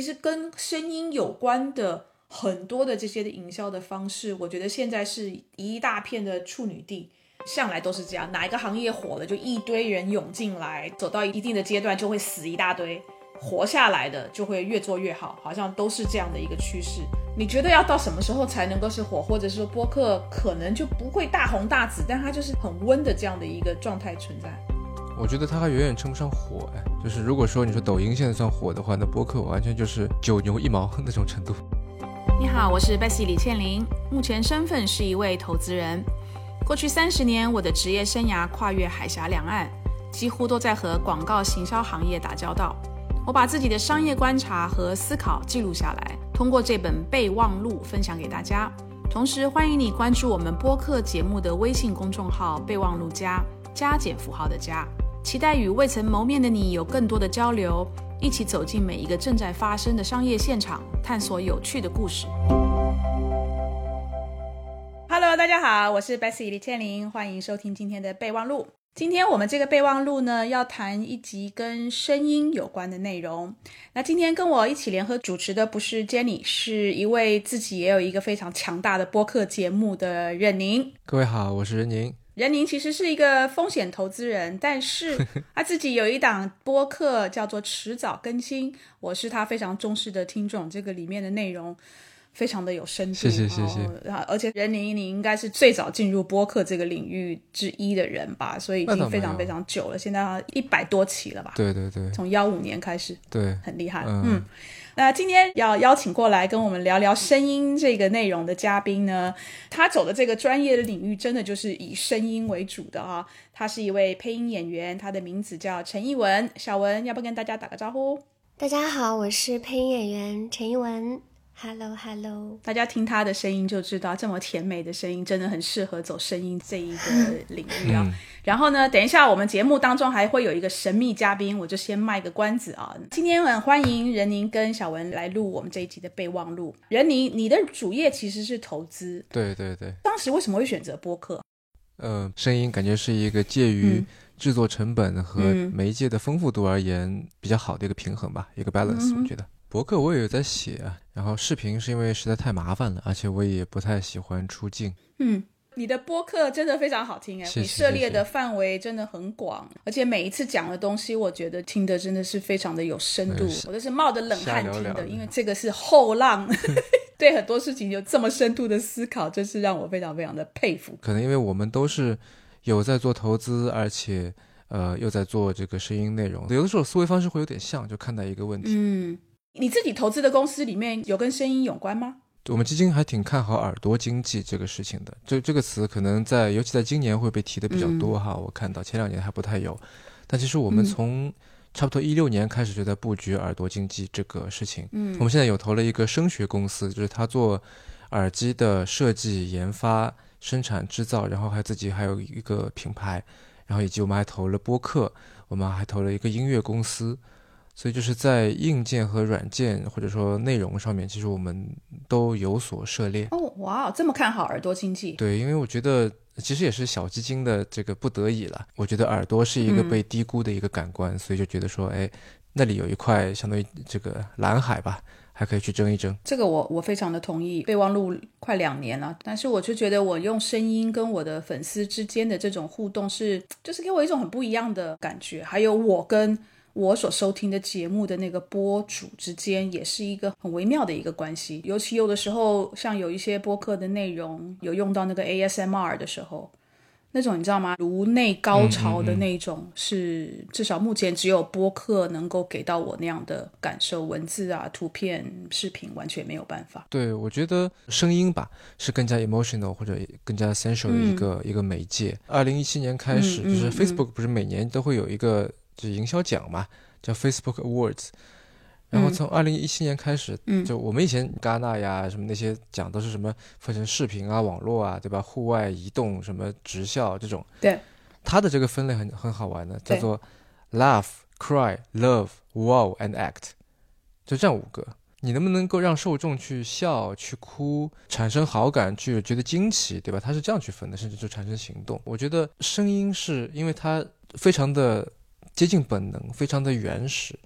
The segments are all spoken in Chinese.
其实跟声音有关的很多的这些的营销的方式，我觉得现在是一大片的处女地，向来都是这样。哪一个行业火了，就一堆人涌进来，走到一定的阶段就会死一大堆，活下来的就会越做越好，好像都是这样的一个趋势。你觉得要到什么时候才能够是火，或者是说播客可能就不会大红大紫，但它就是很温的这样的一个状态存在？我觉得它还远远称不上火哎，就是如果说你说抖音现在算火的话，那播客完全就是九牛一毛那种程度。你好，我是 Bessy 李倩玲，目前身份是一位投资人。过去三十年，我的职业生涯跨越海峡两岸，几乎都在和广告行销行业打交道。我把自己的商业观察和思考记录下来，通过这本备忘录分享给大家。同时，欢迎你关注我们播客节目的微信公众号“备忘录加加减符号的加”。期待与未曾谋面的你有更多的交流，一起走进每一个正在发生的商业现场，探索有趣的故事。Hello，大家好，我是 Bessy 李倩玲，欢迎收听今天的备忘录。今天我们这个备忘录呢，要谈一集跟声音有关的内容。那今天跟我一起联合主持的不是 Jenny，是一位自己也有一个非常强大的播客节目的任宁。各位好，我是任宁。任宁其实是一个风险投资人，但是 他自己有一档播客叫做“迟早更新”，我是他非常忠实的听众。这个里面的内容非常的有深度，谢谢谢谢。而且任宁，你应该是最早进入播客这个领域之一的人吧？所以已经非常非常久了，现在一百多期了吧？对对对，从幺五年开始，对，很厉害，嗯。那今天要邀请过来跟我们聊聊声音这个内容的嘉宾呢，他走的这个专业的领域真的就是以声音为主的啊。他是一位配音演员，他的名字叫陈艺文。小文，要不跟大家打个招呼？大家好，我是配音演员陈艺文。Hello，Hello，大家听他的声音就知道，这么甜美的声音真的很适合走声音这一个领域啊。然后呢，等一下我们节目当中还会有一个神秘嘉宾，我就先卖个关子啊。今天很欢迎任宁跟小文来录我们这一集的备忘录。任宁，你的主业其实是投资，对对对。当时为什么会选择播客？呃，声音感觉是一个介于制作成本和媒介的丰富度而言比较好的一个平衡吧，一个 balance，我觉得。博客我也有在写，然后视频是因为实在太麻烦了，而且我也不太喜欢出镜。嗯，你的播客真的非常好听哎，你涉猎的范围真的很广，而且每一次讲的东西，我觉得听的真的是非常的有深度，我都是冒着冷汗听的，因为这个是后浪，对很多事情有这么深度的思考，真是让我非常非常的佩服。可能因为我们都是有在做投资，而且呃又在做这个声音内容，有的时候思维方式会有点像，就看待一个问题。嗯。你自己投资的公司里面有跟声音有关吗？我们基金还挺看好耳朵经济这个事情的。这这个词可能在，尤其在今年会被提的比较多哈。我看到前两年还不太有，但其实我们从差不多一六年开始就在布局耳朵经济这个事情。嗯，我们现在有投了一个声学公司，就是他做耳机的设计、研发、生产、制造，然后还自己还有一个品牌，然后以及我们还投了播客，我们还投了一个音乐公司。所以就是在硬件和软件或者说内容上面，其实我们都有所涉猎。哦，哇，这么看好耳朵经济？对，因为我觉得其实也是小基金的这个不得已了。我觉得耳朵是一个被低估的一个感官，所以就觉得说，哎，那里有一块相当于这个蓝海吧，还可以去争一争。这个我我非常的同意。备忘录快两年了，但是我就觉得我用声音跟我的粉丝之间的这种互动是，就是给我一种很不一样的感觉。还有我跟。我所收听的节目的那个播主之间，也是一个很微妙的一个关系。尤其有的时候，像有一些播客的内容有用到那个 ASMR 的时候，那种你知道吗？颅内高潮的那种，是至少目前只有播客能够给到我那样的感受。文字啊、图片、视频完全没有办法。对，我觉得声音吧是更加 emotional 或者更加 sensual 的一个一个媒介。二零一七年开始，就是 Facebook 不是每年都会有一个。就营销奖嘛，叫 Facebook Awards，然后从二零一七年开始，就我们以前戛纳呀什么那些奖都是什么分成视频啊、网络啊，对吧？户外、移动、什么直校这种。对，它的这个分类很很好玩的，叫做 Laugh、Cry、Love、Wow and Act，就这样五个。你能不能够让受众去笑、去哭、产生好感、去觉得惊奇，对吧？它是这样去分的，甚至就产生行动。我觉得声音是因为它非常的。接近本能，非常的原始，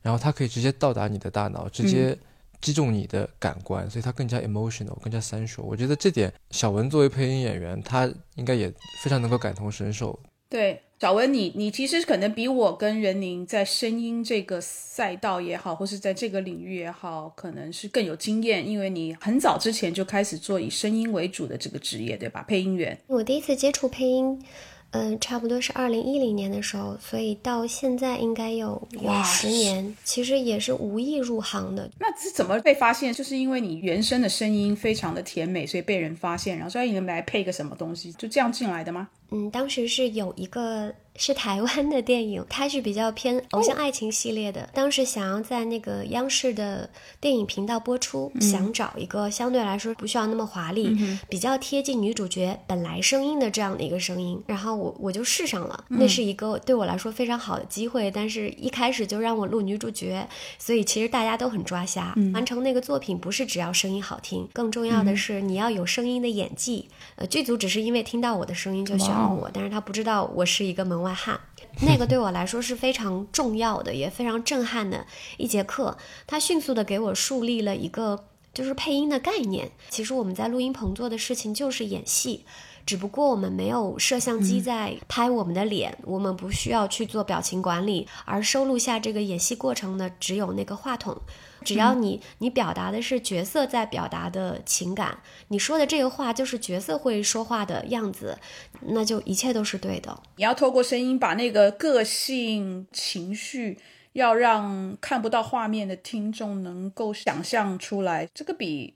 然然后它可以直接到达你的大脑，直接击中你的感官，所以它更加 emotional，更加 sensual。我觉得这点小文作为配音演员，他应该也非常能够感同身受。对，小文，你你其实可能比我跟任宁在声音这个赛道也好，或是在这个领域也好，可能是更有经验，因为你很早之前就开始做以声音为主的这个职业，对吧？配音员。我第一次接触配音，嗯、差不多是二零一零年的时候，所以到现在应该有有十年，其实也是无意入行的。那是怎么被发现？就是因为你原声的声音非常的甜美，所以被人发现，然后说哎你们来配个什么东西，就这样进来的吗？嗯，当时是有一个是台湾的电影，它是比较偏偶像爱情系列的。当时想要在那个央视的电影频道播出，想找一个相对来说不需要那么华丽，比较贴近女主角本来声音的这样的一个声音。然后我我就试上了，那是一个对我来说非常好的机会。但是一开始就让我录女主角，所以其实大家都很抓瞎。完成那个作品不是只要声音好听，更重要的是你要有声音的演技。呃，剧组只是因为听到我的声音就选了我，但是他不知道我是一个门外汉。那个对我来说是非常重要的，也非常震撼的一节课。他迅速的给我树立了一个就是配音的概念。其实我们在录音棚做的事情就是演戏。只不过我们没有摄像机在拍我们的脸，我们不需要去做表情管理，而收录下这个演戏过程的只有那个话筒。只要你你表达的是角色在表达的情感，你说的这个话就是角色会说话的样子，那就一切都是对的。你要透过声音把那个个性、情绪，要让看不到画面的听众能够想象出来，这个比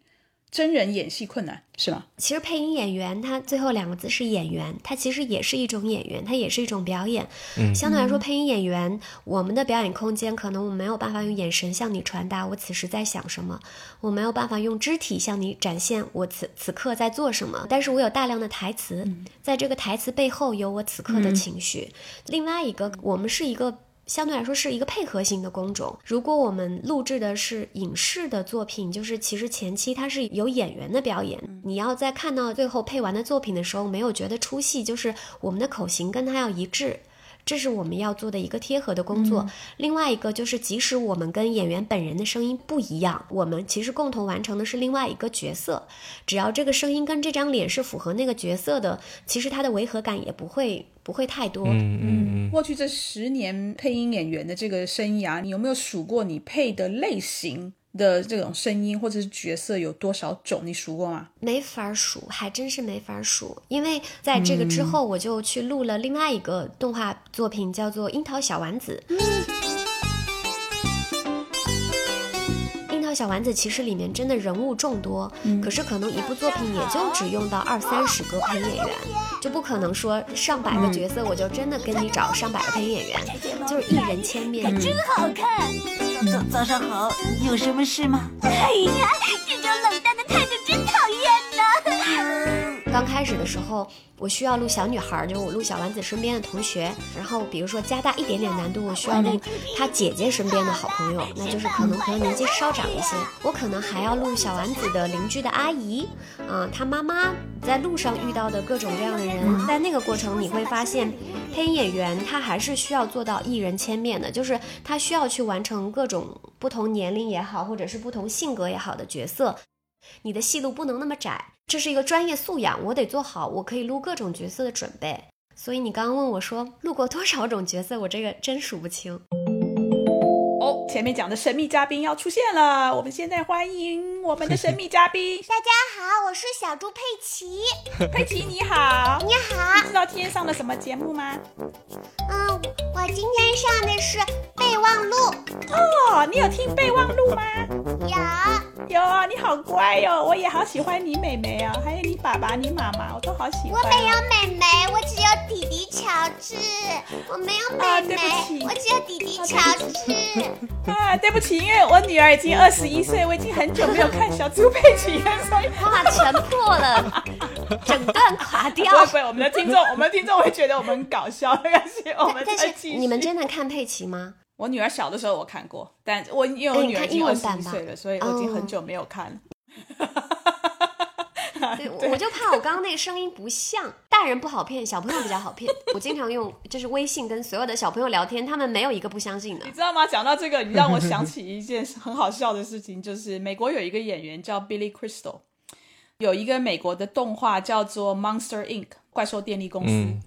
真人演戏困难，是吗？其实配音演员，他最后两个字是演员，他其实也是一种演员，他也是一种表演。嗯相对来说，配音演员我们的表演空间，可能我没有办法用眼神向你传达我此时在想什么，我没有办法用肢体向你展现我此此刻在做什么，但是我有大量的台词，在这个台词背后有我此刻的情绪。另外一个，我们是一个。相对来说是一个配合型的工种。如果我们录制的是影视的作品，就是其实前期它是有演员的表演，你要在看到最后配完的作品的时候，没有觉得出戏，就是我们的口型跟它要一致。这是我们要做的一个贴合的工作。另外一个就是，即使我们跟演员本人的声音不一样，我们其实共同完成的是另外一个角色。只要这个声音跟这张脸是符合那个角色的，其实它的违和感也不会不会太多。嗯嗯嗯，过去这十年配音演员的这个生涯，你有没有数过你配的类型的这种声音或者是角色有多少种？你数过吗？没法数，还真是没法数。因为在这个之后，我就去录了另外一个动画作品，叫做《樱桃小丸子》。樱 桃小丸子其实里面真的人物众多，可是可能一部作品也就只用到二三十个配音演员，就不可能说上百个角色我就真的跟你找上百个配音演员，就是一人千面。真好看。早早上好，有什么事吗？哎呀，这种冷淡的态度真讨厌呢。刚开始的时候，我需要录小女孩，就是我录小丸子身边的同学。然后比如说加大一点点难度，我需要录她姐姐身边的好朋友，那就是可能可能年纪稍长一些。我可能还要录小丸子的邻居的阿姨，啊、她妈妈在路上遇到的各种各样的人。在那个过程，你会发现，配音演员他还是需要做到一人千面的，就是他需要去完成各种不同年龄也好，或者是不同性格也好的角色。你的戏路不能那么窄，这是一个专业素养，我得做好，我可以录各种角色的准备。所以你刚刚问我说录过多少种角色，我这个真数不清。哦，前面讲的神秘嘉宾要出现了，我们现在欢迎我们的神秘嘉宾大家好，我是小猪佩奇。佩奇，你好。你好，你知道今天上了什么节目吗？嗯，我今天上的是备忘录，哦，你有听备忘录吗？有有啊，你好乖哟、我也好喜欢你妹妹啊，还有你爸爸、你妈妈，我都好喜欢。我没有妹妹，我只有弟弟乔治。我没有啊妹妹，我只有弟弟乔治。啊，对不起，因为我女儿已经二十一岁，我已经很久没有看小猪佩奇了，所以哇，全破了，整段垮掉 不。会，我们的听众，我们的听众会觉得我们很搞笑，没关系，我们但是。你们真的看佩奇吗？我女儿小的时候我看过，但我因为我女儿已经二十一岁了，所以我已经哦很久没有看了。对，我就怕我刚刚那个声音不像，大 大人不好骗，小朋友比较好骗。我经常用就是微信跟所有的小朋友聊天，他们没有一个不相信的你。知道吗？讲到这个，你让我想起一件很好笑的事情，就是美国有一个演员叫 Billy Crystal，有一个美国的动画叫做《Monster Inc.》怪兽电力公司。嗯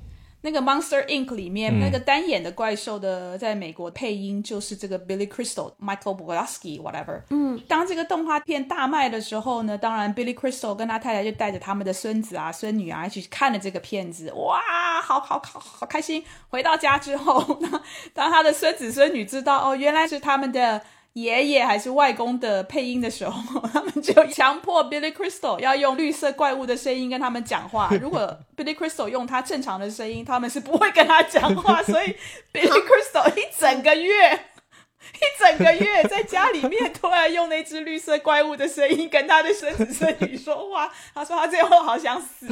那个《Monster Inc》里面、嗯那个单眼的怪兽的，在美国配音就是这个 Billy Crystal、Michael Bogusky whatever。嗯，当这个动画片大卖的时候呢，当然 Billy Crystal 跟他太太就带着他们的孙子啊、孙女啊一起去看了这个片子，哇，好好好好开心。回到家之后，当他的孙子孙女知道哦，原来是他们的。爷爷还是外公的配音的时候，他们就强迫 Billy Crystal 要用绿色怪物的声音跟他们讲话。如果 Billy Crystal 用他正常的声音，他们是不会跟他讲话。所以 Billy Crystal 一整个月，一整个月在家里面突然用那只绿色怪物的声音跟他的孙子孙女说话。他说他最后好想死。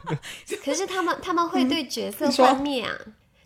可是他们他们会对角色幻灭啊。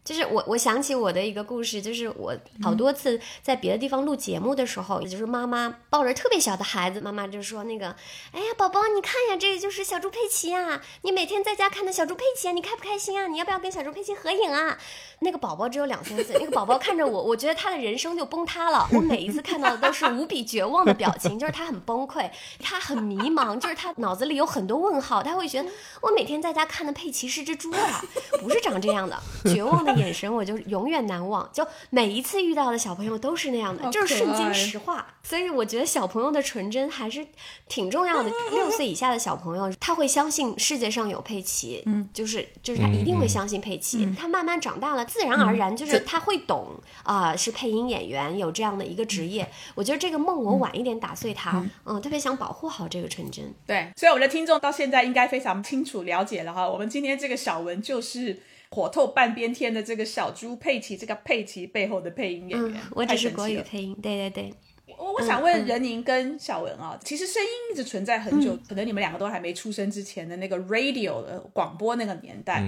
就是我，我想起我的一个故事，就是我好多次在别的地方录节目的时候，也就是妈妈抱着特别小的孩子，妈妈就说那个，哎呀，宝宝，你看呀，这个就是小猪佩奇啊，你每天在家看的小猪佩奇啊，你开不开心啊？你要不要跟小猪佩奇合影啊？那个宝宝只有两三岁，那个宝宝看着我，我觉得他的人生就崩塌了。我每一次看到的都是无比绝望的表情，就是他很崩溃，他很迷茫，就是他脑子里有很多问号，他会觉得我每天在家看的佩奇是只猪啊，不是长这样的，绝望的眼神我就永远难忘。就每一次遇到的小朋友都是那样的，就是瞬间石化。所以我觉得小朋友的纯真还是挺重要的。六岁以下的小朋友，他会相信世界上有佩奇，嗯，就是就是他一定会相信佩奇。他慢慢长大了，自然而然就是他会懂啊、是配音演员有这样的一个职业。我觉得这个梦我晚一点打碎它，嗯，特别想保护好这个纯真。对，所以我们的听众到现在应该非常清楚了解了哈。我们今天这个小文就是火透半边天的这个小猪佩奇，这个佩奇背后的配音演员。嗯，我只是国语配音，对对对。我我想问任宁跟小文啊，其实声音一直存在很久，可能你们两个都还没出生之前的那个 radio 的广播那个年代，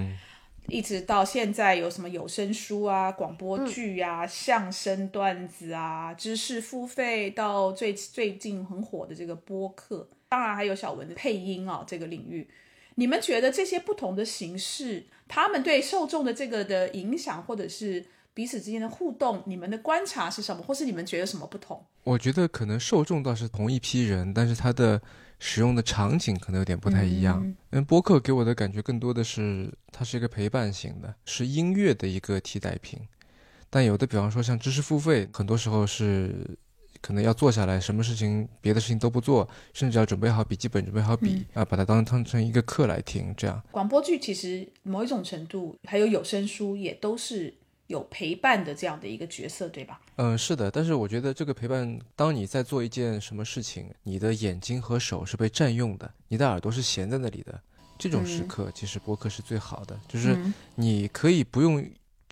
一直到现在有什么有声书啊、广播剧啊、相声段子啊、知识付费，到最最近很火的这个播客，当然还有小文的配音啊这个领域。你们觉得这些不同的形式，他们对受众的这个的影响，或者是彼此之间的互动，你们的观察是什么，或是你们觉得什么不同？我觉得可能受众倒是同一批人，但是他的使用的场景可能有点不太一样。嗯，播客给我的感觉更多的是它是一个陪伴型的，是音乐的一个替代品。但有的，比方说像知识付费，很多时候是可能要坐下来，什么事情别的事情都不做，甚至要准备好笔记本、准备好笔、啊，把它当当成一个课来听，这样。广播剧其实某一种程度，还有有声书也都是有陪伴的这样的一个角色，对吧？嗯，是的，但是我觉得这个陪伴，当你在做一件什么事情，你的眼睛和手是被占用的，你的耳朵是闲在那里的，这种时刻，其实播客是最好的，就是你可以不用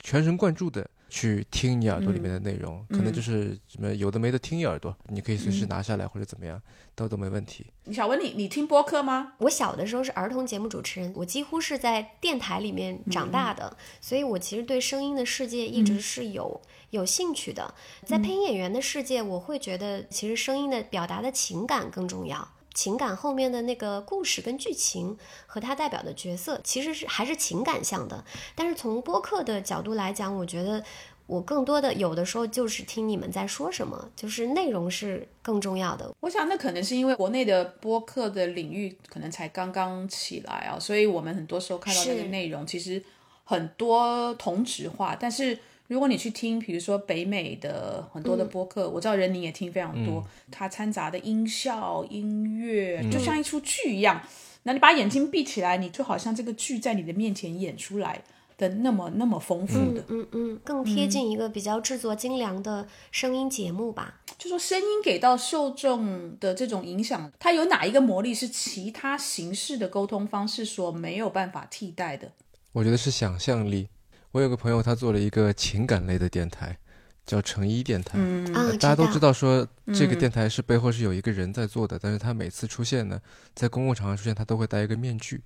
全神贯注的去听你耳朵里面的内容，可能就是什么有的没的听一耳朵，你可以随时拿下来或者怎么样，都都没问题。小文，你你听播客吗？我小的时候是儿童节目主持人，我几乎是在电台里面长大的，所以我其实对声音的世界一直是有、有兴趣的。在配音演员的世界，我会觉得其实声音的表达的情感更重要。情感后面的那个故事跟剧情和它代表的角色，其实是还是情感向的。但是从播客的角度来讲，我觉得我更多的有的时候就是听你们在说什么，就是内容是更重要的。我想那可能是因为国内的播客的领域可能才刚刚起来啊，所以我们很多时候看到那个内容其实很多同质化，但是。如果你去听，比如说北美的很多的播客，我知道任宁也听非常多，它掺杂的音效、音乐，就像一出剧一样。那你把眼睛闭起来，你就好像这个剧在你的面前演出来的那么那么丰富的。嗯嗯，更贴近一个比较制作精良的声音节目吧。就说声音给到受众的这种影响，它有哪一个魔力是其他形式的沟通方式所没有办法替代的？我觉得是想象力。我有个朋友，他做了一个情感类的电台，叫成一电台。嗯啊，大家都知道，说这个电台是背后是有一个人在做的，但是他每次出现呢，在公共场合出现，他都会戴一个面具。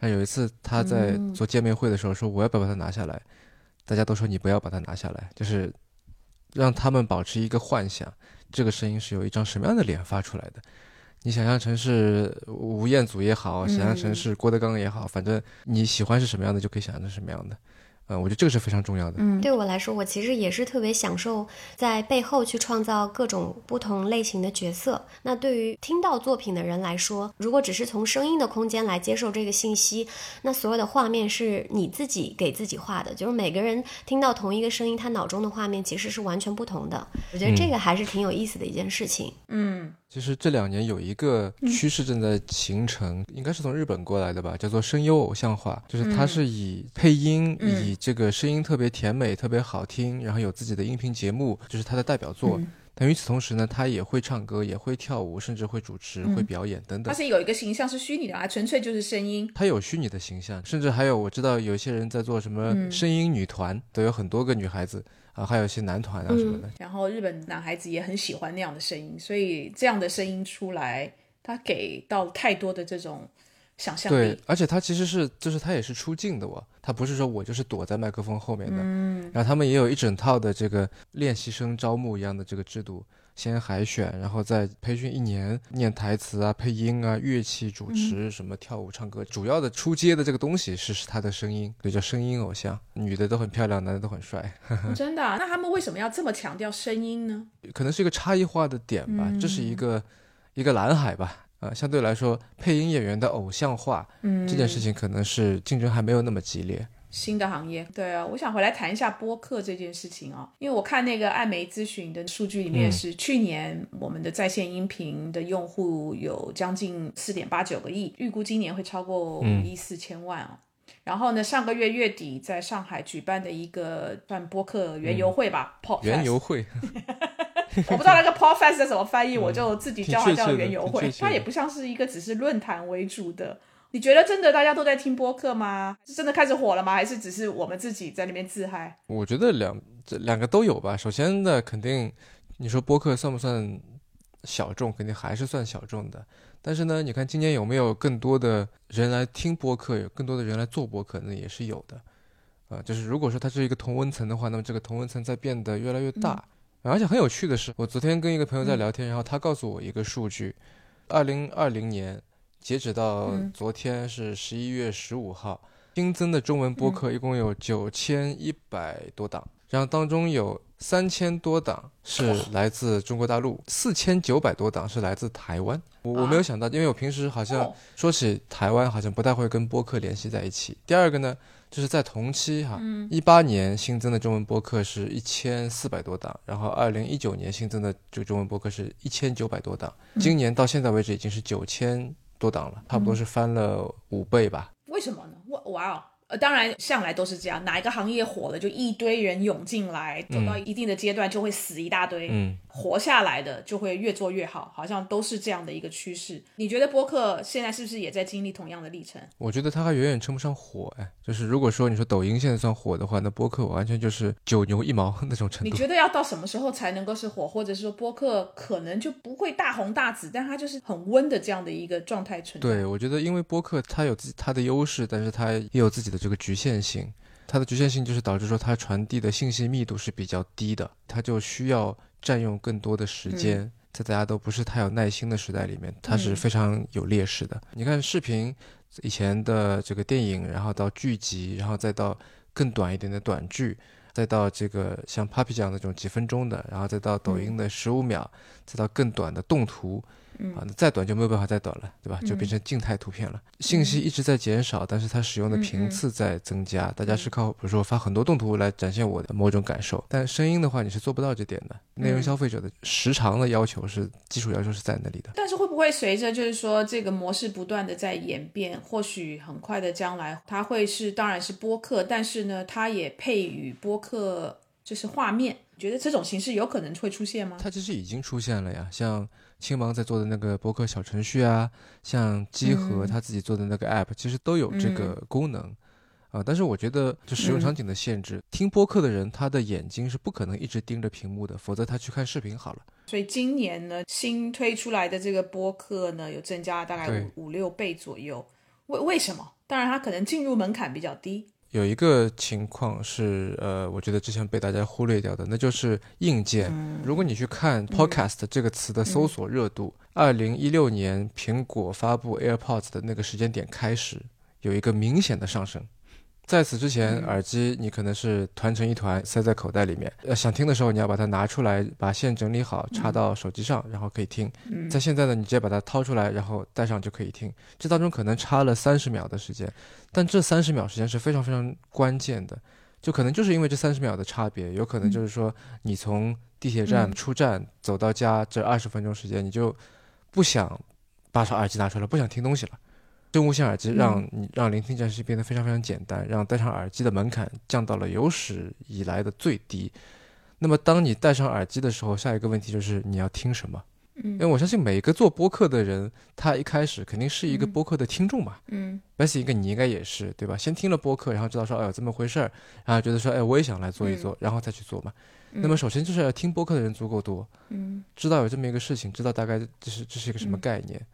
那有一次他在做见面会的时候说：“我要不要把它拿下来？”大家都说：“你不要把它拿下来。”就是让他们保持一个幻想，这个声音是有一张什么样的脸发出来的。你想象成是吴彦祖也好，想象成嗯是郭德纲也好，反正你喜欢是什么样的，就可以想象成什么样的。嗯，我觉得这个是非常重要的。嗯，对我来说，我其实也是特别享受在背后去创造各种不同类型的角色。那对于听到作品的人来说，如果只是从声音的空间来接受这个信息，那所有的画面是你自己给自己画的，就是每个人听到同一个声音，他脑中的画面其实是完全不同的。我觉得这个还是挺有意思的一件事情。嗯其实这两年有一个趋势正在形成，应该是从日本过来的吧，叫做声优偶像化，就是它是以配音，嗯。以这个声音特别甜美、特别好听，然后有自己的音频节目，就是它的代表作。嗯但与此同时呢，他也会唱歌，也会跳舞，甚至会主持、会表演等等。他是有一个形象是虚拟的，啊纯粹就是声音。他有虚拟的形象，甚至还有我知道有些人在做什么嗯声音女团，都有很多个女孩子啊，还有一些男团啊什么的。然后日本男孩子也很喜欢那样的声音，所以这样的声音出来，他给到太多的这种想象对。，而且他其实是，就是他也是出镜的哦，他不是说我就是躲在麦克风后面的。嗯，然后他们也有一整套的这个练习生招募一样的这个制度，先海选，然后再培训一年，念台词啊、配音啊、乐器主持、什么跳舞、唱歌，主要的出街的这个东西是是他的声音，对，叫声音偶像，女的都很漂亮，男的都很帅，哦 真的啊、那他们为什么要这么强调声音呢？可能是一个差异化的点吧，这是一个一个蓝海吧。啊、相对来说，配音演员的偶像化、嗯这件事情，可能是竞争还没有那么激烈。新的行业，对啊，我想回来谈一下播客这件事情啊，因为我看那个艾媒咨询的数据里面是，去年我们的在线音频的用户有将近四点八九个亿，预估今年会超过五亿四千万哦。然后呢，上个月月底在上海举办的一个算播客原油会吧、园游会 我不知道那个 Podfest 是怎么翻译，我就自己叫它叫挺确切的园游会它也不像是一个只是论坛为主的。你觉得真的大家都在听播客吗？是真的开始火了吗？还是只是我们自己在那边自嗨？我觉得两这两个都有吧。首先呢，肯定你说播客算不算小众，肯定还是算小众的。但是呢，你看今年有没有更多的人来听播客，有更多的人来做播客，那也是有的。啊、就是如果说它是一个同温层的话，那么这个同温层在变得越来越大。而且很有趣的是，我昨天跟一个朋友在聊天，然后他告诉我一个数据：二零二零年截止到嗯。昨天是十一月十五号，新增的中文播客一共有九千一百多档，然后当中有三千多档是来自中国大陆，四千九百多档是来自台湾。我我没有想到，因为我平时好像哦。说起台湾，好像不太会跟播客联系在一起。第二个呢，就是在同期哈，一八年新增的中文播客是一千四百多档，然后二零一九年新增的这个中文播客是一千九百多档，今年到现在为止已经是九千多档了，差不多是翻了五倍吧。为什么呢？哇哇哦！呃，当然向来都是这样，哪一个行业火了，就一堆人涌进来，走到一定的阶段就会死一大堆。嗯，活下来的就会越做越好，好像都是这样的一个趋势。你觉得播客现在是不是也在经历同样的历程？我觉得它还远远称不上火哎，就是如果说你说抖音现在算火的话，那播客完全就是九牛一毛那种程度。你觉得要到什么时候才能够是火，或者是说播客可能就不会大红大紫，但它就是很温的这样的一个状态存在？对，我觉得因为播客它有自己它的优势，但是它也有自己的这个局限性。它的局限性就是导致说它传递的信息密度是比较低的，它就需要占用更多的时间。在大家都不是太有耐心的时代里面，它是嗯非常有劣势的。你看视频，以前的这个电影，然后到剧集，然后再到更短一点的短剧，再到这个像 Papi 酱那种几分钟的，然后再到抖音的十五秒，再到更短的动图，啊，那再短就没有办法再短了，对吧？就变成静态图片了。信息一直在减少，但是它使用的频次在增加。大家是靠比如说发很多动图来展现我的某种感受，但声音的话你是做不到这点的。内容消费者的时长的要求是基础要求是在那里的。但是会不会随着就是说这个模式不断的在演变，或许很快的将来它会是当然是播客，但是呢，它也配与播客就是画面，你觉得这种形式有可能会出现吗？它其实已经出现了呀，像青芒在做的那个博客小程序啊，像机核他自己做的那个 app，、其实都有这个功能。啊，但是我觉得就使用场景的限制，听播客的人他的眼睛是不可能一直盯着屏幕的，否则他去看视频好了。所以今年呢，新推出来的这个播客呢，有增加大概五五六倍左右。为为什么？当然，它可能进入门槛比较低。有一个情况是，呃，我觉得之前被大家忽略掉的，那就是硬件。如果你去看 podcast 这个词的搜索热度，二零一六年苹果发布 AirPods 的那个时间点开始，有一个明显的上升。在此之前，耳机你可能是团成一团塞在口袋里面，呃，想听的时候你要把它拿出来，把线整理好，插到手机上，然后可以听。在现在呢，你直接把它掏出来，然后戴上就可以听。这当中可能差了三十秒的时间，但这三十秒时间是非常非常关键的，就可能就是因为这三十秒的差别，有可能就是说你从地铁站出站走到家这二十分钟时间，你就不想把手耳机拿出来，不想听东西了。真无线耳机让你让聆听这件事变得非常非常简单，让戴上耳机的门槛降到了有史以来的最低。那么，当你戴上耳机的时候，下一个问题就是你要听什么？嗯，因为我相信每个做播客的人，他一开始肯定是一个播客的听众嘛。嗯，Bessy 一个你应该也是对吧？先听了播客，然后知道说哎有这么回事儿，然后觉得说哎我也想来做一做，然后再去做嘛。那么首先就是要听播客的人足够多，嗯，知道有这么一个事情，知道大概这是这是一个什么概念。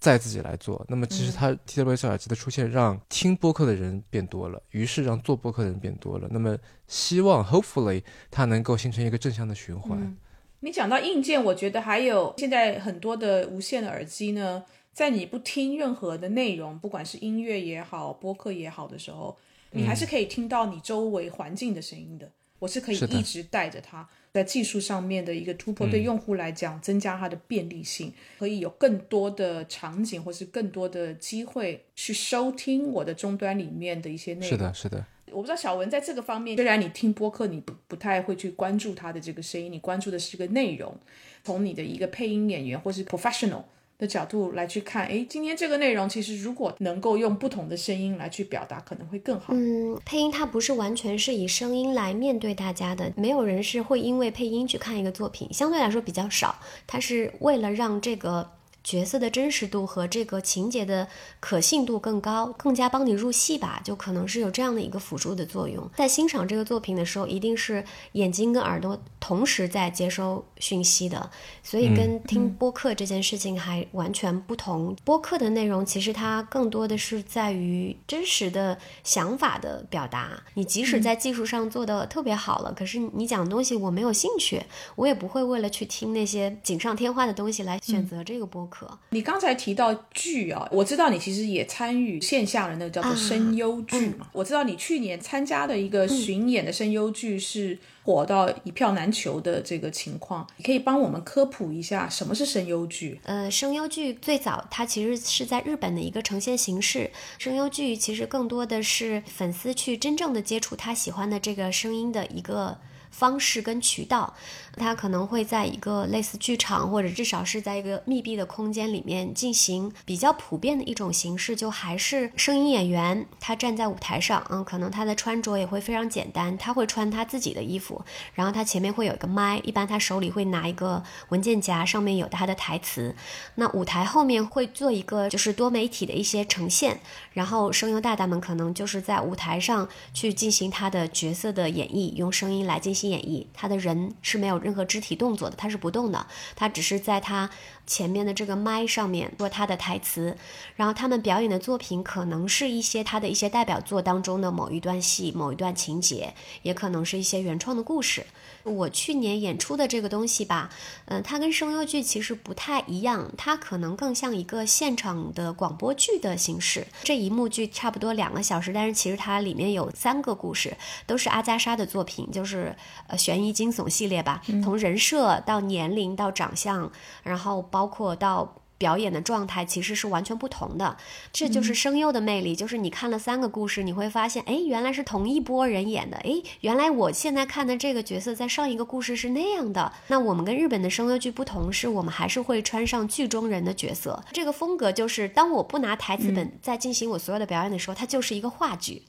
再自己来做，那么其实它 TWS 耳机的出现，让听播客的人变多了，于是让做播客的人变多了。那么希望 hopefully 它能够形成一个正向的循环。你讲到硬件，我觉得还有现在很多的无线的耳机呢，在你不听任何的内容，不管是音乐也好，播客也好的时候，你还是可以听到你周围环境的声音的。我是可以一直带着它。在技术上面的一个突破，对用户来讲，增加它的便利性，可以有更多的场景，或是更多的机会去收听我的终端里面的一些内容。是的，是的。我不知道小文在这个方面，虽然你听播客，你不不太会去关注他的这个声音，你关注的是个内容，从你的一个配音演员或是 professional。的角度来去看，哎，今天这个内容其实如果能够用不同的声音来去表达，可能会更好。嗯，配音它不是完全是以声音来面对大家的，没有人是会因为配音去看一个作品，相对来说比较少。它是为了让这个。角色的真实度和这个情节的可信度更高，更加帮你入戏吧，就可能是有这样的一个辅助的作用。在欣赏这个作品的时候，一定是眼睛跟耳朵同时在接收讯息的，所以跟听播客这件事情还完全不同。播客的内容其实它更多的是在于真实的想法的表达。你即使在技术上做的特别好了，可是你讲的东西我没有兴趣，我也不会为了去听那些锦上添花的东西来选择这个播。你刚才提到剧啊，我知道你其实也参与线下的那个叫做声优剧嘛。我知道你去年参加的一个巡演的声优剧是火到一票难求的这个情况，你可以帮我们科普一下什么是声优剧？呃，声优剧最早它其实是在日本的一个呈现形式，声优剧其实更多的是粉丝去真正的接触他喜欢的这个声音的一个。方式跟渠道，它可能会在一个类似剧场，或者至少是在一个密闭的空间里面进行比较普遍的一种形式，就还是声音演员他站在舞台上，嗯，可能他的穿着也会非常简单，他会穿他自己的衣服，然后他前面会有一个麦，一般他手里会拿一个文件夹，上面有他的台词。那舞台后面会做一个就是多媒体的一些呈现，然后声优大大们可能就是在舞台上去进行他的角色的演绎，用声音来进行。演绎他的人是没有任何肢体动作的，它是不动的，它只是在它前面的这个麦上面说他的台词，然后他们表演的作品可能是一些他的一些代表作当中的某一段戏、某一段情节，也可能是一些原创的故事。我去年演出的这个东西吧，嗯，它跟声优剧其实不太一样，它可能更像一个现场的广播剧的形式。这一幕剧差不多两个小时，但是其实它里面有三个故事，都是阿加莎的作品，就是呃悬疑惊悚系列吧，从人设到年龄到长相，然后包包括到。表演的状态其实是完全不同的，这就是声优的魅力。就是你看了三个故事，你会发现，哎，原来是同一波人演的。哎，原来我现在看的这个角色在上一个故事是那样的。那我们跟日本的声优剧不同，是我们还是会穿上剧中人的角色。这个风格就是，当我不拿台词本在进行我所有的表演的时候，它就是一个话剧。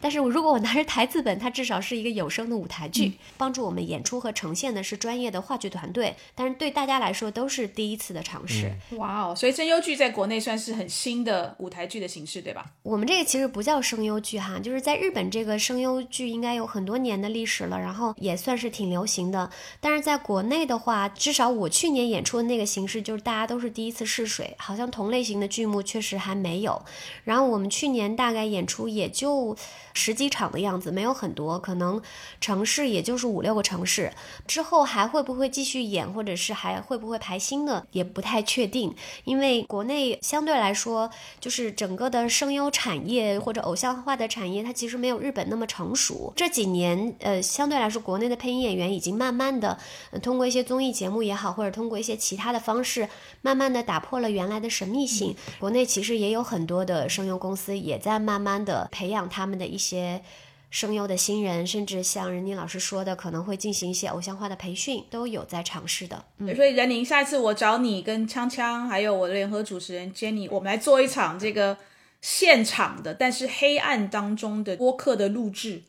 但是如果我拿着台词本，它至少是一个有声的舞台剧，帮助我们演出和呈现的是专业的话剧团队。但是对大家来说都是第一次的尝试。哇。哦，所以声优剧在国内算是很新的舞台剧的形式，对吧？我们这个其实不叫声优剧哈，就是在日本这个声优剧应该有很多年的历史了，然后也算是挺流行的。但是在国内的话，至少我去年演出的那个形式，就是大家都是第一次试水，好像同类型的剧目确实还没有。然后我们去年大概演出也就十几场的样子，没有很多，可能城市也就是五六个城市。之后还会不会继续演，或者是还会不会排新的，也不太确定。因为国内相对来说，就是整个的声优产业或者偶像化的产业，它其实没有日本那么成熟。这几年，呃，相对来说，国内的配音演员已经慢慢的、呃通过一些综艺节目也好，或者通过一些其他的方式，慢慢的打破了原来的神秘性。国内其实也有很多的声优公司也在慢慢的培养他们的一些。声优的新人，甚至像任宁老师说的，可能会进行一些偶像化的培训，都有在尝试的。嗯，所以任宁，下一次我找你跟锵锵，还有我的联合主持人 Jenny，我们来做一场这个现场的，但是黑暗当中的播客的录制，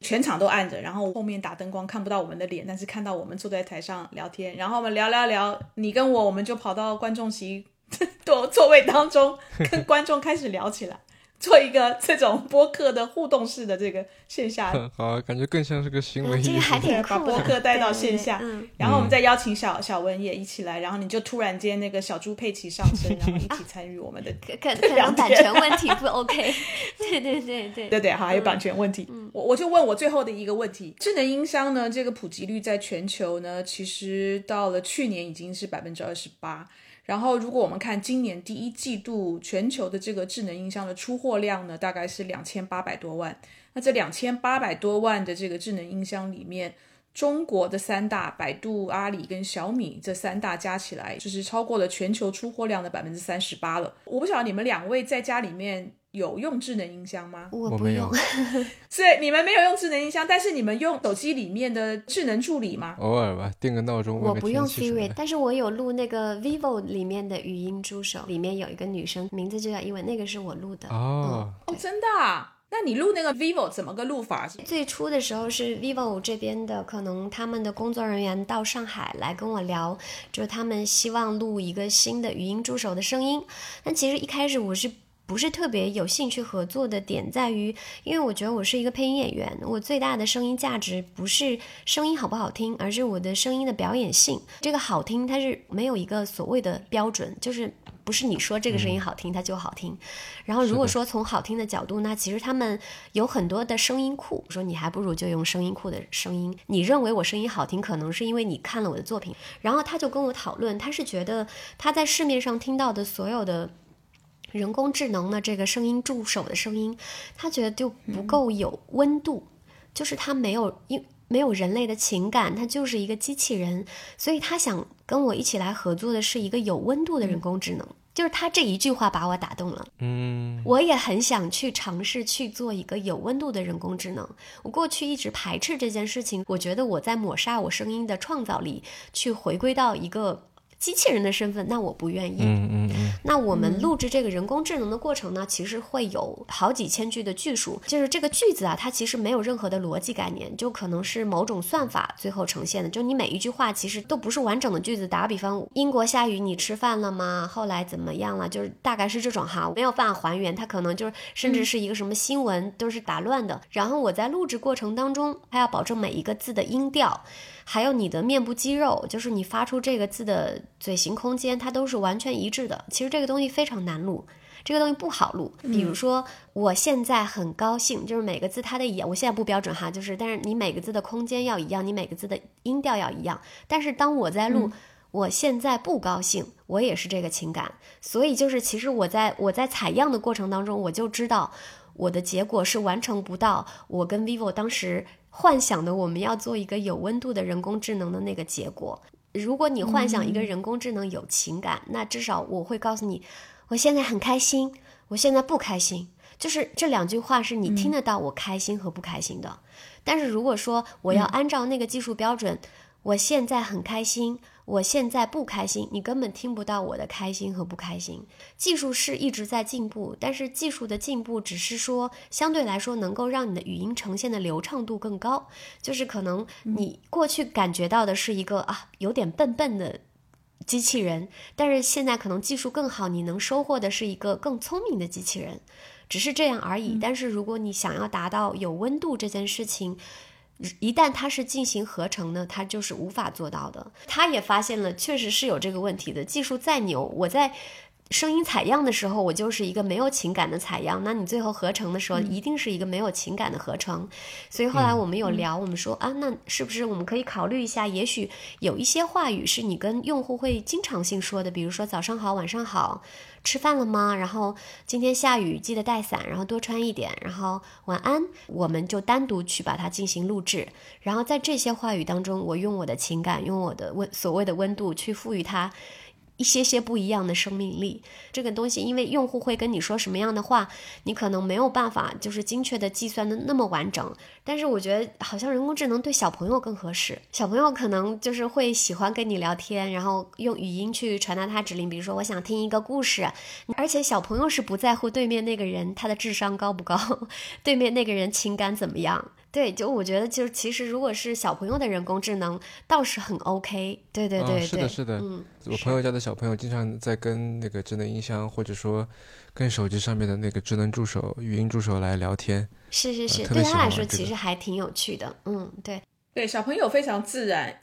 全场都暗着，然后后面打灯光看不到我们的脸，但是看到我们坐在台上聊天，然后我们聊聊聊，你跟我，我们就跑到观众席 座座位当中，跟观众开始聊起来。做一个这种播客的互动式的这个线下，好，感觉更像是个新闻艺术，把播客带到线下，然后我们再邀请小小文也一起来，然后你就突然间那个小猪佩奇上身，然后一起参与我们的，可 可能版权问题不 OK，对对对对。对对，好，还有版权问题，我我就问我最后的一个问题，智能音箱呢，这个普及率在全球呢，其实到了去年已经是百分之二十八。然后，如果我们看今年第一季度全球的这个智能音箱的出货量呢，大概是两千八百多万。那这两千八百多万的这个智能音箱里面，中国的三大百度、阿里跟小米这三大加起来，就是超过了全球出货量的百分之三十八了。我不晓得你们两位在家里面。有用智能音箱吗？我不用，所以你们没有用智能音箱，但是你们用手机里面的智能助理吗？偶尔吧，定个闹钟。我不用 Siri，但是我有录那个 vivo 里面的语音助手，里面有一个女生，名字就叫英文，那个是我录的。哦哦，真的？啊？那你录那个 vivo 怎么个录法？最初的时候是 vivo 这边的，可能他们的工作人员到上海来跟我聊，就是他们希望录一个新的语音助手的声音。但其实一开始我是。不是特别有兴趣合作的点在于，因为我觉得我是一个配音演员，我最大的声音价值不是声音好不好听，而是我的声音的表演性。这个好听它是没有一个所谓的标准，就是不是你说这个声音好听它就好听。然后如果说从好听的角度，那其实他们有很多的声音库，说你还不如就用声音库的声音。你认为我声音好听，可能是因为你看了我的作品。然后他就跟我讨论，他是觉得他在市面上听到的所有的。人工智能的这个声音助手的声音，他觉得就不够有温度，就是他没有因没有人类的情感，他就是一个机器人，所以他想跟我一起来合作的是一个有温度的人工智能。就是他这一句话把我打动了，嗯，我也很想去尝试去做一个有温度的人工智能。我过去一直排斥这件事情，我觉得我在抹杀我声音的创造力，去回归到一个。机器人的身份，那我不愿意。嗯嗯嗯。那我们录制这个人工智能的过程呢，其实会有好几千句的句数，就是这个句子啊，它其实没有任何的逻辑概念，就可能是某种算法最后呈现的。就你每一句话其实都不是完整的句子。打个比方，英国下雨，你吃饭了吗？后来怎么样了？就是大概是这种哈，没有办法还原，它可能就是甚至是一个什么新闻都是打乱的。然后我在录制过程当中，还要保证每一个字的音调。还有你的面部肌肉，就是你发出这个字的嘴型空间，它都是完全一致的。其实这个东西非常难录，这个东西不好录。比如说，我现在很高兴，就是每个字它的一样，我现在不标准哈，就是但是你每个字的空间要一样，你每个字的音调要一样。但是当我在录，我现在不高兴，我也是这个情感。所以就是其实我在我在采样的过程当中，我就知道我的结果是完成不到我跟 vivo 当时。幻想的我们要做一个有温度的人工智能的那个结果。如果你幻想一个人工智能有情感，那至少我会告诉你，我现在很开心，我现在不开心，就是这两句话是你听得到我开心和不开心的。但是如果说我要按照那个技术标准，我现在很开心。我现在不开心，你根本听不到我的开心和不开心。技术是一直在进步，但是技术的进步只是说相对来说能够让你的语音呈现的流畅度更高。就是可能你过去感觉到的是一个啊有点笨笨的机器人，但是现在可能技术更好，你能收获的是一个更聪明的机器人，只是这样而已。但是如果你想要达到有温度这件事情，一旦它是进行合成呢，它就是无法做到的。他也发现了，确实是有这个问题的。技术再牛，我在。声音采样的时候，我就是一个没有情感的采样。那你最后合成的时候，一定是一个没有情感的合成。所以后来我们有聊，我们说啊，那是不是我们可以考虑一下？也许有一些话语是你跟用户会经常性说的，比如说早上好、晚上好，吃饭了吗？然后今天下雨，记得带伞，然后多穿一点。然后晚安，我们就单独去把它进行录制。然后在这些话语当中，我用我的情感，用我的温所谓的温度去赋予它。一些些不一样的生命力，这个东西，因为用户会跟你说什么样的话，你可能没有办法就是精确的计算的那么完整。但是我觉得好像人工智能对小朋友更合适，小朋友可能就是会喜欢跟你聊天，然后用语音去传达他指令，比如说我想听一个故事，而且小朋友是不在乎对面那个人他的智商高不高，对面那个人情感怎么样。对，就我觉得，就是其实如果是小朋友的人工智能，倒是很 OK。对对对，是的，是的。嗯，我朋友家的小朋友经常在跟那个智能音箱，或者说跟手机上面的那个智能助手、语音助手来聊天。是是是，对他来说其实还挺有趣的。嗯，对对，小朋友非常自然，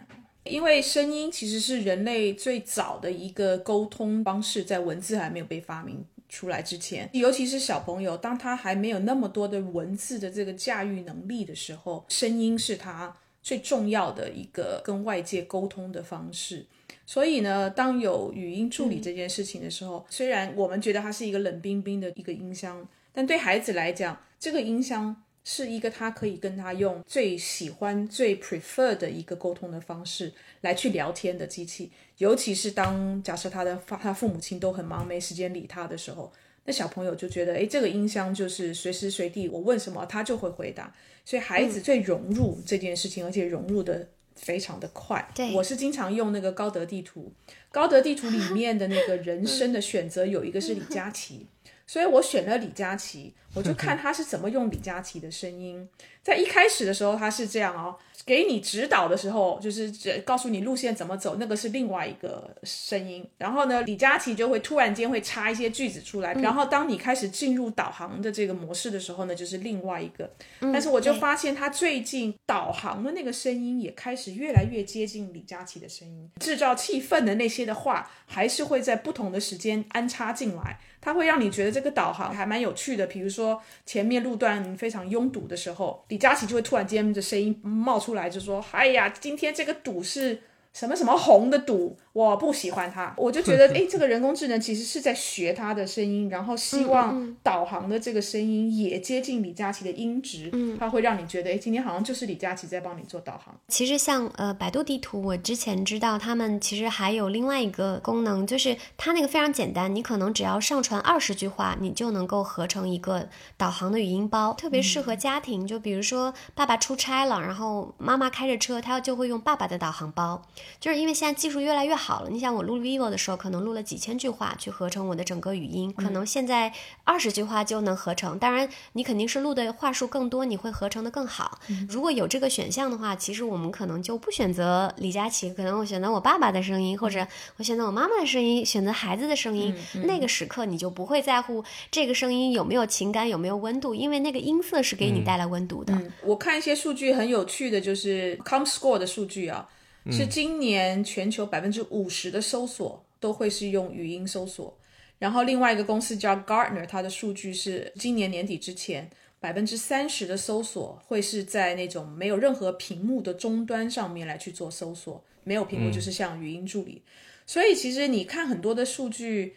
因为声音其实是人类最早的一个沟通方式，在文字还没有被发明。出来之前，尤其是小朋友，当他还没有那么多的文字的这个驾驭能力的时候，声音是他最重要的一个跟外界沟通的方式。所以呢，当有语音助理这件事情的时候，虽然我们觉得它是一个冷冰冰的一个音箱，但对孩子来讲，这个音箱。是一个他可以跟他用最喜欢、最 prefer 的一个沟通的方式来去聊天的机器，尤其是当假设他的父他父母亲都很忙没时间理他的时候，那小朋友就觉得，哎，这个音箱就是随时随地我问什么他就会回答，所以孩子最融入这件事情，而且融入的非常的快。对，我是经常用那个高德地图，高德地图里面的那个人生的选择有一个是李佳琦。所以我选了李佳琦，我就看他是怎么用李佳琦的声音。在一开始的时候，他是这样哦。给你指导的时候，就是告诉你路线怎么走，那个是另外一个声音。然后呢，李佳琦就会突然间会插一些句子出来。然后当你开始进入导航的这个模式的时候呢，就是另外一个。但是我就发现他最近导航的那个声音也开始越来越接近李佳琦的声音，制造气氛的那些的话，还是会在不同的时间安插进来。它会让你觉得这个导航还蛮有趣的。比如说前面路段非常拥堵的时候，李佳琦就会突然间的声音冒出。出来就说：“哎呀，今天这个赌是。”什么什么红的赌，我不喜欢它，我就觉 得哎，这个人工智能其实是在学它的声音，然后希望导航的这个声音也接近李佳琦的音质，嗯，它会让你觉得哎，今天好像就是李佳琦在帮你做导航。其实像呃百度地图，我之前知道他们其实还有另外一个功能，就是它那个非常简单，你可能只要上传二十句话，你就能够合成一个导航的语音包，特别适合家庭。就比如说爸爸出差了，然后妈妈开着车，他就会用爸爸的导航包。就是因为现在技术越来越好了，你想我录 vivo 的时候，可能录了几千句话去合成我的整个语音，可能现在二十句话就能合成。当然，你肯定是录的话数更多，你会合成的更好。如果有这个选项的话，其实我们可能就不选择李佳琦，可能我选择我爸爸的声音，或者我选择我妈妈的声音，选择孩子的声音。那个时刻你就不会在乎这个声音有没有情感，有没有温度，因为那个音色是给你带来温度的。我看一些数据很有趣的，就是 ComScore 的数据啊。是今年全球百分之五十的搜索都会是用语音搜索，然后另外一个公司叫 Gartner，它的数据是今年年底之前百分之三十的搜索会是在那种没有任何屏幕的终端上面来去做搜索，没有屏幕就是像语音助理。所以其实你看很多的数据，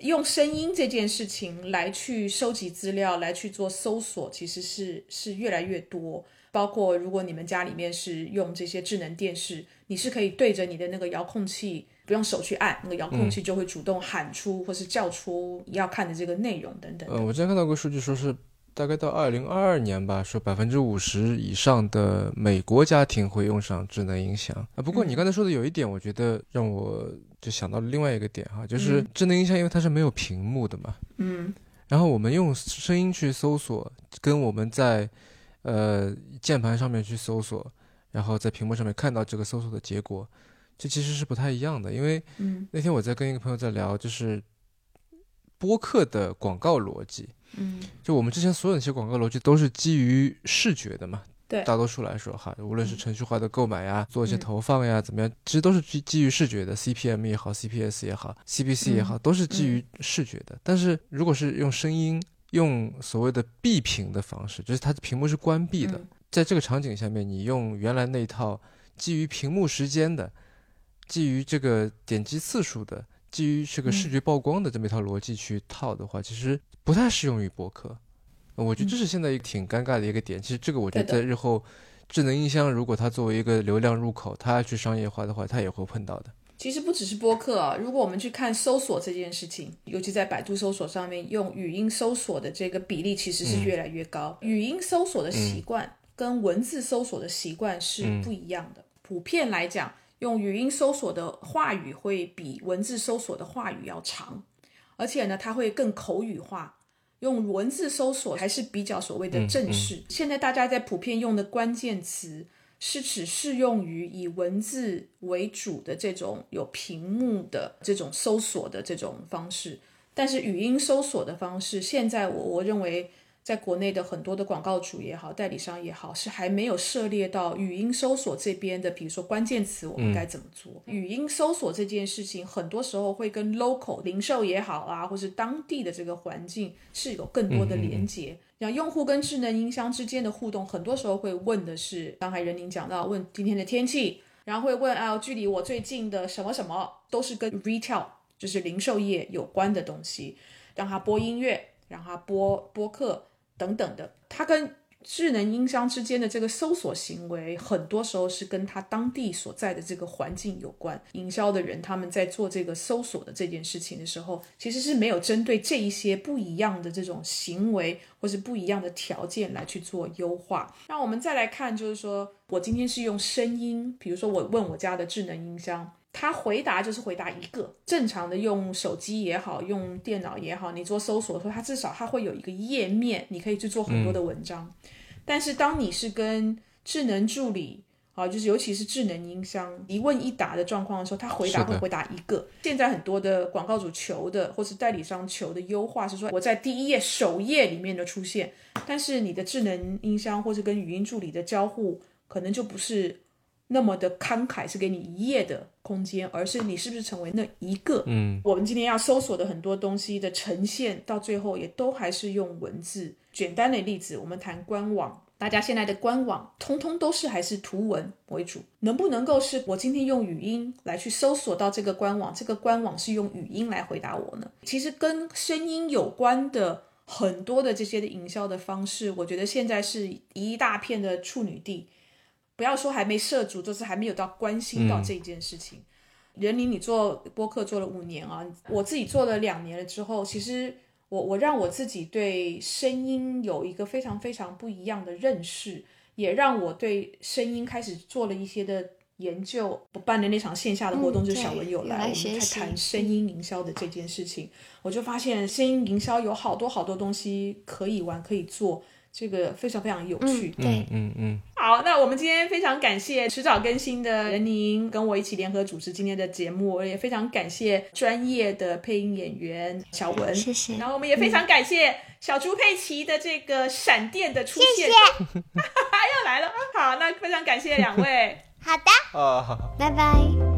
用声音这件事情来去收集资料来去做搜索，其实是是越来越多。包括如果你们家里面是用这些智能电视，你是可以对着你的那个遥控器，不用手去按，那个遥控器就会主动喊出或是叫出要看的这个内容等等。呃，我之前看到过数据，说是大概到二零二二年吧，说百分之五十以上的美国家庭会用上智能音响啊。不过你刚才说的有一点，我觉得让我就想到了另外一个点哈，就是智能音箱因为它是没有屏幕的嘛，嗯，然后我们用声音去搜索，跟我们在呃，键盘上面去搜索，然后在屏幕上面看到这个搜索的结果，这其实是不太一样的。因为嗯那天我在跟一个朋友在聊，就是播客的广告逻辑，嗯，就我们之前所有的一些广告逻辑都是基于视觉的嘛。对大多数来说哈，无论是程序化的购买呀，做一些嗯投放呀，怎么样，其实都是基基于视觉的，CPM 也好，CPS 也好，CPC 也好，都是基于视觉的。但是如果是用声音，用所谓的闭屏的方式，就是它的屏幕是关闭的，嗯在这个场景下面，你用原来那一套基于屏幕时间的、基于这个点击次数的、基于这个视觉曝光的这么一套逻辑去套的话，其实不太适用于博客。我觉得这是现在一个挺尴尬的一个点。其实这个我觉得在日后智能音箱如果它作为一个流量入口，它要去商业化的话，它也会碰到的。其实不只是播客啊，如果我们去看搜索这件事情，尤其在百度搜索上面，用语音搜索的这个比例其实是越来越高。语音搜索的习惯跟文字搜索的习惯是不一样的。普遍来讲，用语音搜索的话语会比文字搜索的话语要长，而且呢，它会更口语化。用文字搜索还是比较所谓的正式。现在大家在普遍用的关键词是只适用于以文字为主的这种有屏幕的这种搜索的这种方式，但是语音搜索的方式，现在我我认为。在国内的很多的广告主也好，代理商也好，是还没有涉猎到语音搜索这边的，比如说关键词我们该怎么做。语音搜索这件事情，很多时候会跟 local 零售也好啊，或是当地的这个环境是有更多的连接。用户跟智能音箱之间的互动，很多时候会问的是，刚才任宁讲到，问今天的天气，然后会问啊，距离我最近的什么什么，都是跟 retail 就是零售业有关的东西，让他播音乐，让他播播客。等等的，它跟智能音箱之间的这个搜索行为，很多时候是跟它当地所在的这个环境有关。营销的人他们在做这个搜索的这件事情的时候，其实是没有针对这一些不一样的这种行为或是不一样的条件来去做优化。那我们再来看，就是说我今天是用声音，比如说我问我家的智能音箱。他回答就是回答一个正常的，用手机也好，用电脑也好，你做搜索的时候，它至少它会有一个页面，你可以去做很多的文章。但是当你是跟智能助理啊，就是尤其是智能音箱一问一答的状况的时候，他回答会回答一个。现在很多的广告主求的，或是代理商求的优化是说，我在第一页首页里面的出现，但是你的智能音箱或是跟语音助理的交互，可能就不是。那么的慷慨是给你一页的空间，而是你是不是成为那一个？嗯，我们今天要搜索的很多东西的呈现，到最后也都还是用文字。简单的例子，我们谈官网，大家现在的官网通通都是还是图文为主，能不能够是我今天用语音来去搜索到这个官网，这个官网是用语音来回答我呢？其实跟声音有关的很多的这些的营销的方式，我觉得现在是一大片的处女地。不要说还没涉足，就是还没有到关心到这件事情。任宁，你做播客做了五年啊，我自己做了两年了之后，其实我我让我自己对声音有一个非常非常不一样的认识，也让我对声音开始做了一些的研究。我办的那场线下的活动，嗯就是小文有来，我们在谈声音营销的这件事情，我就发现声音营销有好多好多东西可以玩，可以做。这个非常非常有趣，嗯对嗯嗯，好，那我们今天非常感谢迟早更新的任宁跟我一起联合主持今天的节目，也非常感谢专业的配音演员小文，谢谢然后我们也非常感谢小猪佩奇的这个闪电的出现，谢谢 又来了。好，那非常感谢两位。好的，啊，好好。拜拜。